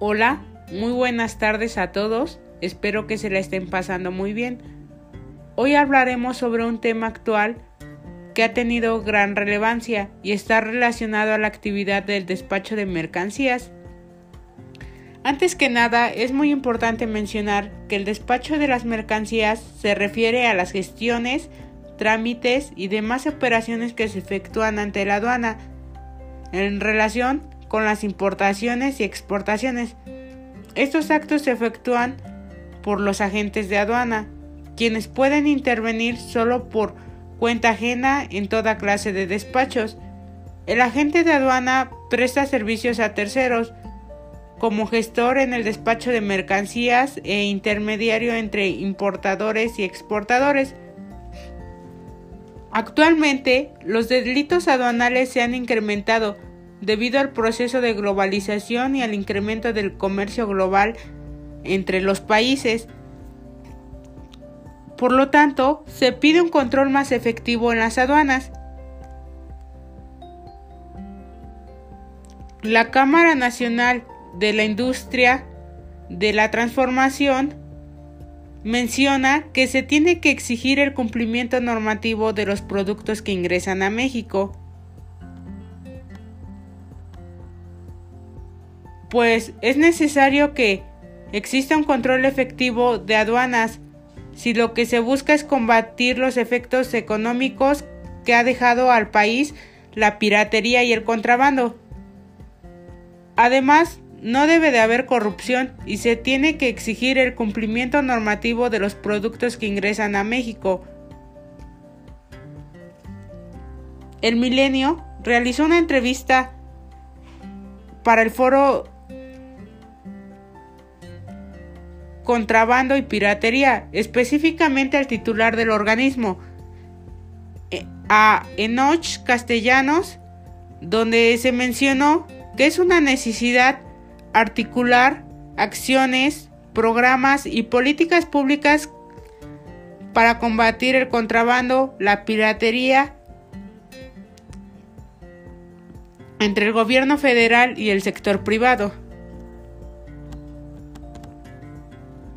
Hola, muy buenas tardes a todos, espero que se la estén pasando muy bien. Hoy hablaremos sobre un tema actual que ha tenido gran relevancia y está relacionado a la actividad del despacho de mercancías. Antes que nada, es muy importante mencionar que el despacho de las mercancías se refiere a las gestiones, trámites y demás operaciones que se efectúan ante la aduana en relación con las importaciones y exportaciones. Estos actos se efectúan por los agentes de aduana, quienes pueden intervenir solo por cuenta ajena en toda clase de despachos. El agente de aduana presta servicios a terceros, como gestor en el despacho de mercancías e intermediario entre importadores y exportadores. Actualmente, los delitos aduanales se han incrementado debido al proceso de globalización y al incremento del comercio global entre los países. Por lo tanto, se pide un control más efectivo en las aduanas. La Cámara Nacional de la Industria de la Transformación menciona que se tiene que exigir el cumplimiento normativo de los productos que ingresan a México pues es necesario que exista un control efectivo de aduanas si lo que se busca es combatir los efectos económicos que ha dejado al país la piratería y el contrabando. Además, no debe de haber corrupción y se tiene que exigir el cumplimiento normativo de los productos que ingresan a México. El Milenio realizó una entrevista para el foro contrabando y piratería, específicamente al titular del organismo, eh, a Enoch Castellanos, donde se mencionó que es una necesidad articular acciones, programas y políticas públicas para combatir el contrabando, la piratería entre el gobierno federal y el sector privado.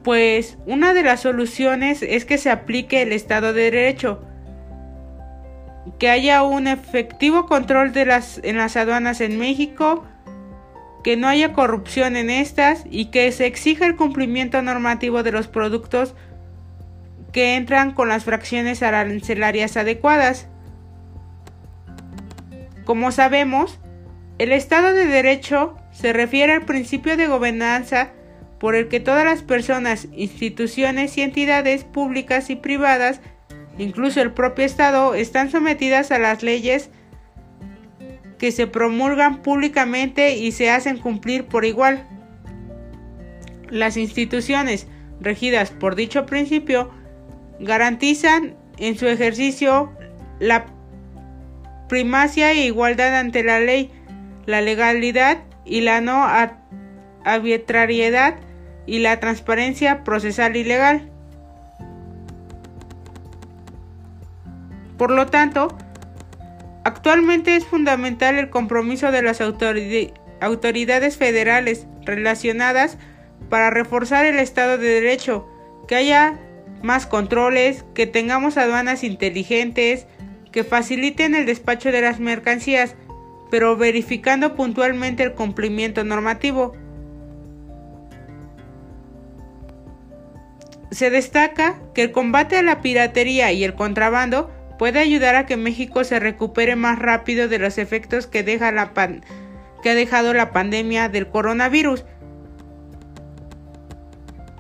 Pues una de las soluciones es que se aplique el Estado de Derecho, que haya un efectivo control de las, en las aduanas en México, que no haya corrupción en estas y que se exija el cumplimiento normativo de los productos que entran con las fracciones arancelarias adecuadas. Como sabemos, el Estado de Derecho se refiere al principio de gobernanza por el que todas las personas, instituciones y entidades públicas y privadas, incluso el propio Estado, están sometidas a las leyes que se promulgan públicamente y se hacen cumplir por igual. Las instituciones regidas por dicho principio garantizan en su ejercicio la primacia e igualdad ante la ley, la legalidad y la no arbitrariedad y la transparencia procesal y legal. Por lo tanto, actualmente es fundamental el compromiso de las autoridades federales relacionadas para reforzar el Estado de Derecho, que haya más controles, que tengamos aduanas inteligentes, que faciliten el despacho de las mercancías, pero verificando puntualmente el cumplimiento normativo. Se destaca que el combate a la piratería y el contrabando puede ayudar a que México se recupere más rápido de los efectos que, ha dejado la pandemia del coronavirus.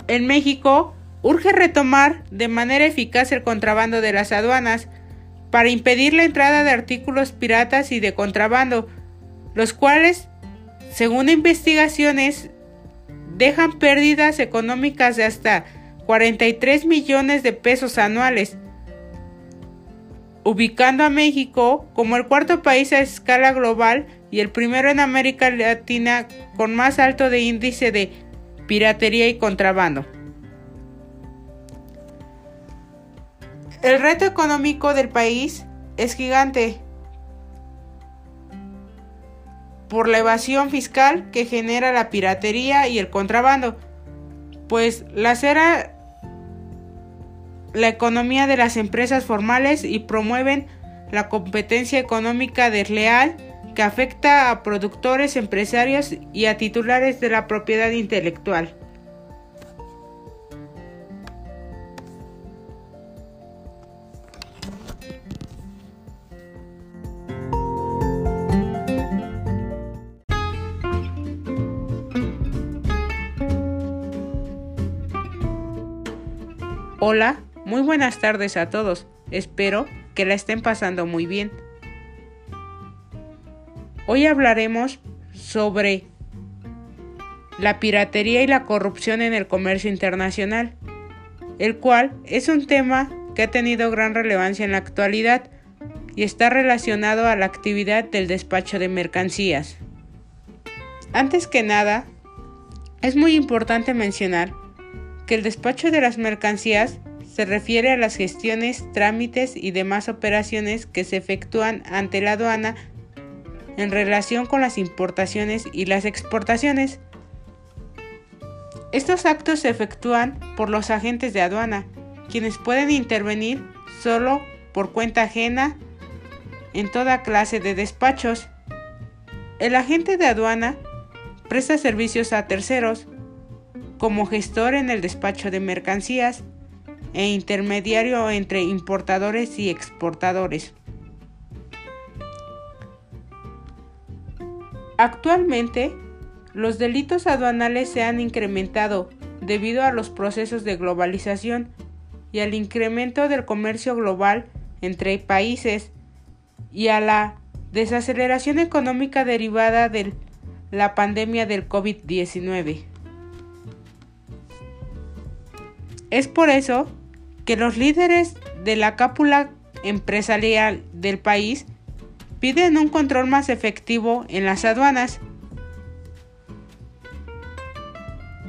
En México, urge retomar de manera eficaz el contrabando de las aduanas para impedir la entrada de artículos piratas y de contrabando, los cuales, según investigaciones, dejan pérdidas económicas de hasta 43 millones de pesos anuales, ubicando a México como el cuarto país a escala global y el primero en América Latina con más alto de índice de piratería y contrabando. El reto económico del país es gigante. por la evasión fiscal que genera la piratería y el contrabando, pues lacera la economía de las empresas formales y promueven la competencia económica desleal que afecta a productores, empresarios y a titulares de la propiedad intelectual. Hola, muy buenas tardes a todos. Espero que la estén pasando muy bien. Hoy hablaremos sobre la piratería y la corrupción en el comercio internacional, el cual es un tema que ha tenido gran relevancia en la actualidad y está relacionado a la actividad del despacho de mercancías. Antes que nada, es muy importante mencionar que el despacho de las mercancías se refiere a las gestiones, trámites y demás operaciones que se efectúan ante la aduana en relación con las importaciones y las exportaciones. Estos actos se efectúan por los agentes de aduana, quienes pueden intervenir solo por cuenta ajena en toda clase de despachos. El agente de aduana presta servicios a terceros, como gestor en el despacho de mercancías e intermediario entre importadores y exportadores. Actualmente, los delitos aduanales se han incrementado debido a los procesos de globalización y al incremento del comercio global entre países y a la desaceleración económica derivada de la pandemia del COVID-19. Es por eso que los líderes de la cápula empresarial del país piden un control más efectivo en las aduanas.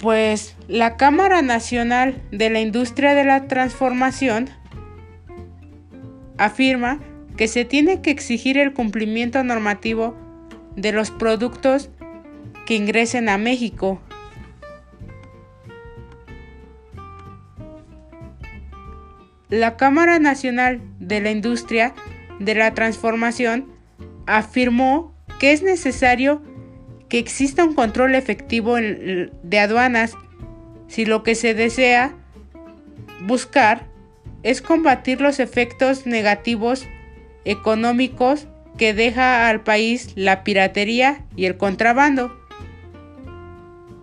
Pues la Cámara Nacional de la Industria de la Transformación afirma que se tiene que exigir el cumplimiento normativo de los productos que ingresen a México La Cámara Nacional de la Industria de la Transformación afirmó que es necesario que exista un control efectivo de aduanas si lo que se desea buscar es combatir los efectos negativos económicos que deja al país la piratería y el contrabando.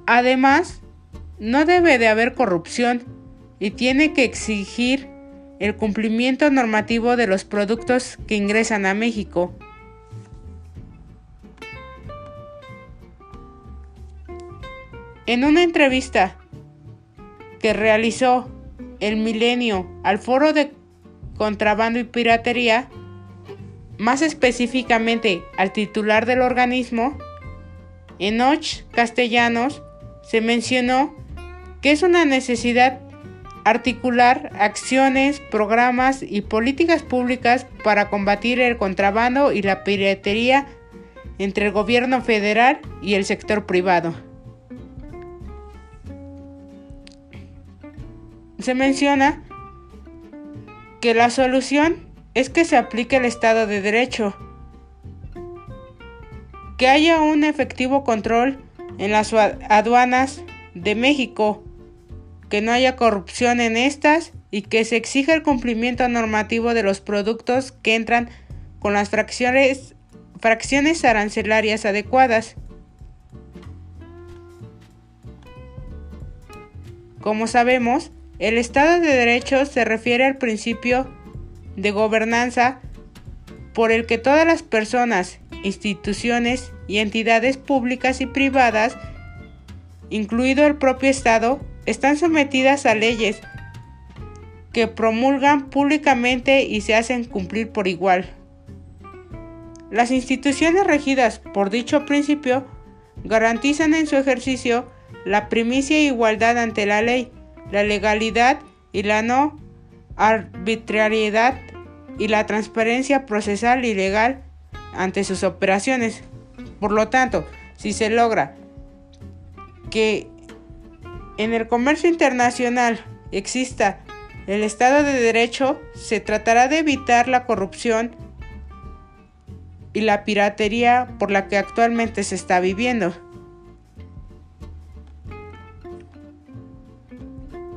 Además, no debe de haber corrupción y tiene que exigir el cumplimiento normativo de los productos que ingresan a México. En una entrevista que realizó el Milenio al Foro de Contrabando y Piratería, más específicamente al titular del organismo, Enoch Castellanos, se mencionó que es una necesidad articular acciones, programas y políticas públicas para combatir el contrabando y la piratería entre el gobierno federal y el sector privado. Se menciona que la solución es que se aplique el Estado de Derecho, que haya un efectivo control en las aduanas de México, que no haya corrupción en estas y que se exija el cumplimiento normativo de los productos que entran con las fracciones, fracciones arancelarias adecuadas. Como sabemos, el Estado de Derecho se refiere al principio de gobernanza por el que todas las personas, instituciones y entidades públicas y privadas, incluido el propio Estado, están sometidas a leyes que promulgan públicamente y se hacen cumplir por igual. Las instituciones regidas por dicho principio garantizan en su ejercicio la primicia e igualdad ante la ley, la legalidad y la no arbitrariedad y la transparencia procesal y legal ante sus operaciones. Por lo tanto, si se logra que en el comercio internacional exista el Estado de Derecho, se tratará de evitar la corrupción y la piratería por la que actualmente se está viviendo.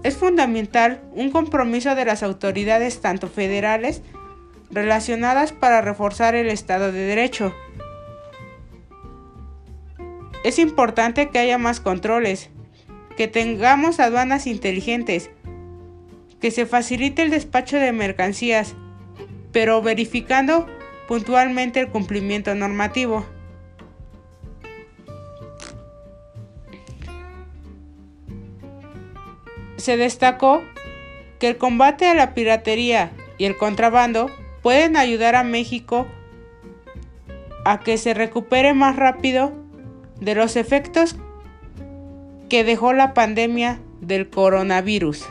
Es fundamental un compromiso de las autoridades tanto federales relacionadas para reforzar el Estado de Derecho. Es importante que haya más controles, que tengamos aduanas inteligentes, que se facilite el despacho de mercancías, pero verificando puntualmente el cumplimiento normativo. Se destacó que el combate a la piratería y el contrabando pueden ayudar a México a que se recupere más rápido de los efectos que dejó la pandemia del coronavirus.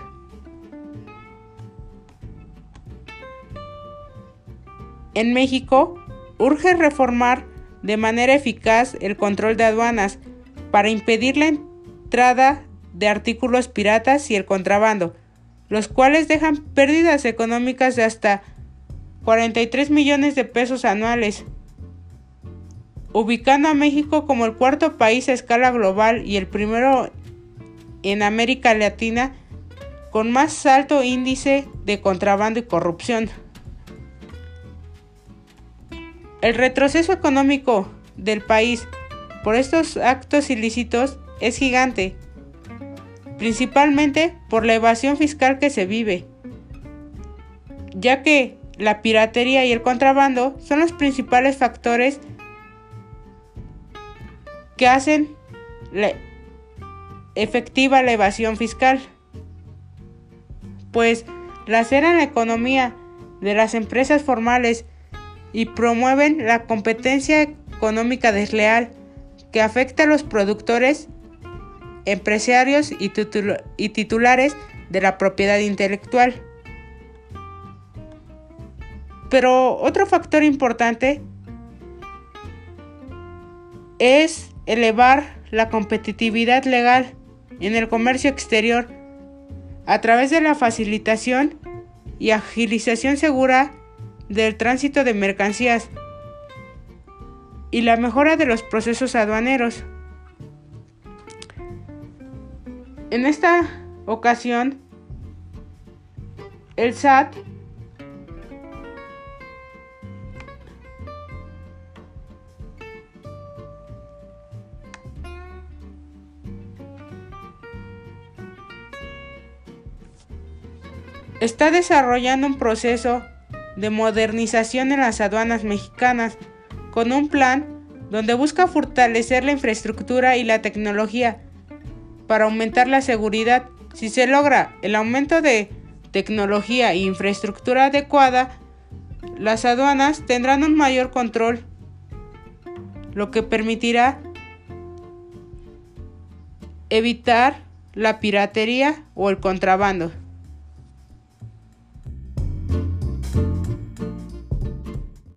En México, urge reformar de manera eficaz el control de aduanas para impedir la entrada de artículos piratas y el contrabando, los cuales dejan pérdidas económicas de hasta 43 millones de pesos anuales, ubicando a México como el cuarto país a escala global y el primero en América Latina con más alto índice de contrabando y corrupción. El retroceso económico del país por estos actos ilícitos es gigante, principalmente por la evasión fiscal que se vive, ya que la piratería y el contrabando son los principales factores que hacen efectiva la evasión fiscal, pues laceran la economía de las empresas formales y promueven la competencia económica desleal que afecta a los productores, empresarios y, y titulares de la propiedad intelectual. Pero otro factor importante es elevar la competitividad legal en el comercio exterior a través de la facilitación y agilización segura del tránsito de mercancías y la mejora de los procesos aduaneros. En esta ocasión, el SAT está desarrollando un proceso de modernización en las aduanas mexicanas, con un plan donde busca fortalecer la infraestructura y la tecnología para aumentar la seguridad. Si se logra el aumento de tecnología e infraestructura adecuada, las aduanas tendrán un mayor control, lo que permitirá evitar la piratería o el contrabando.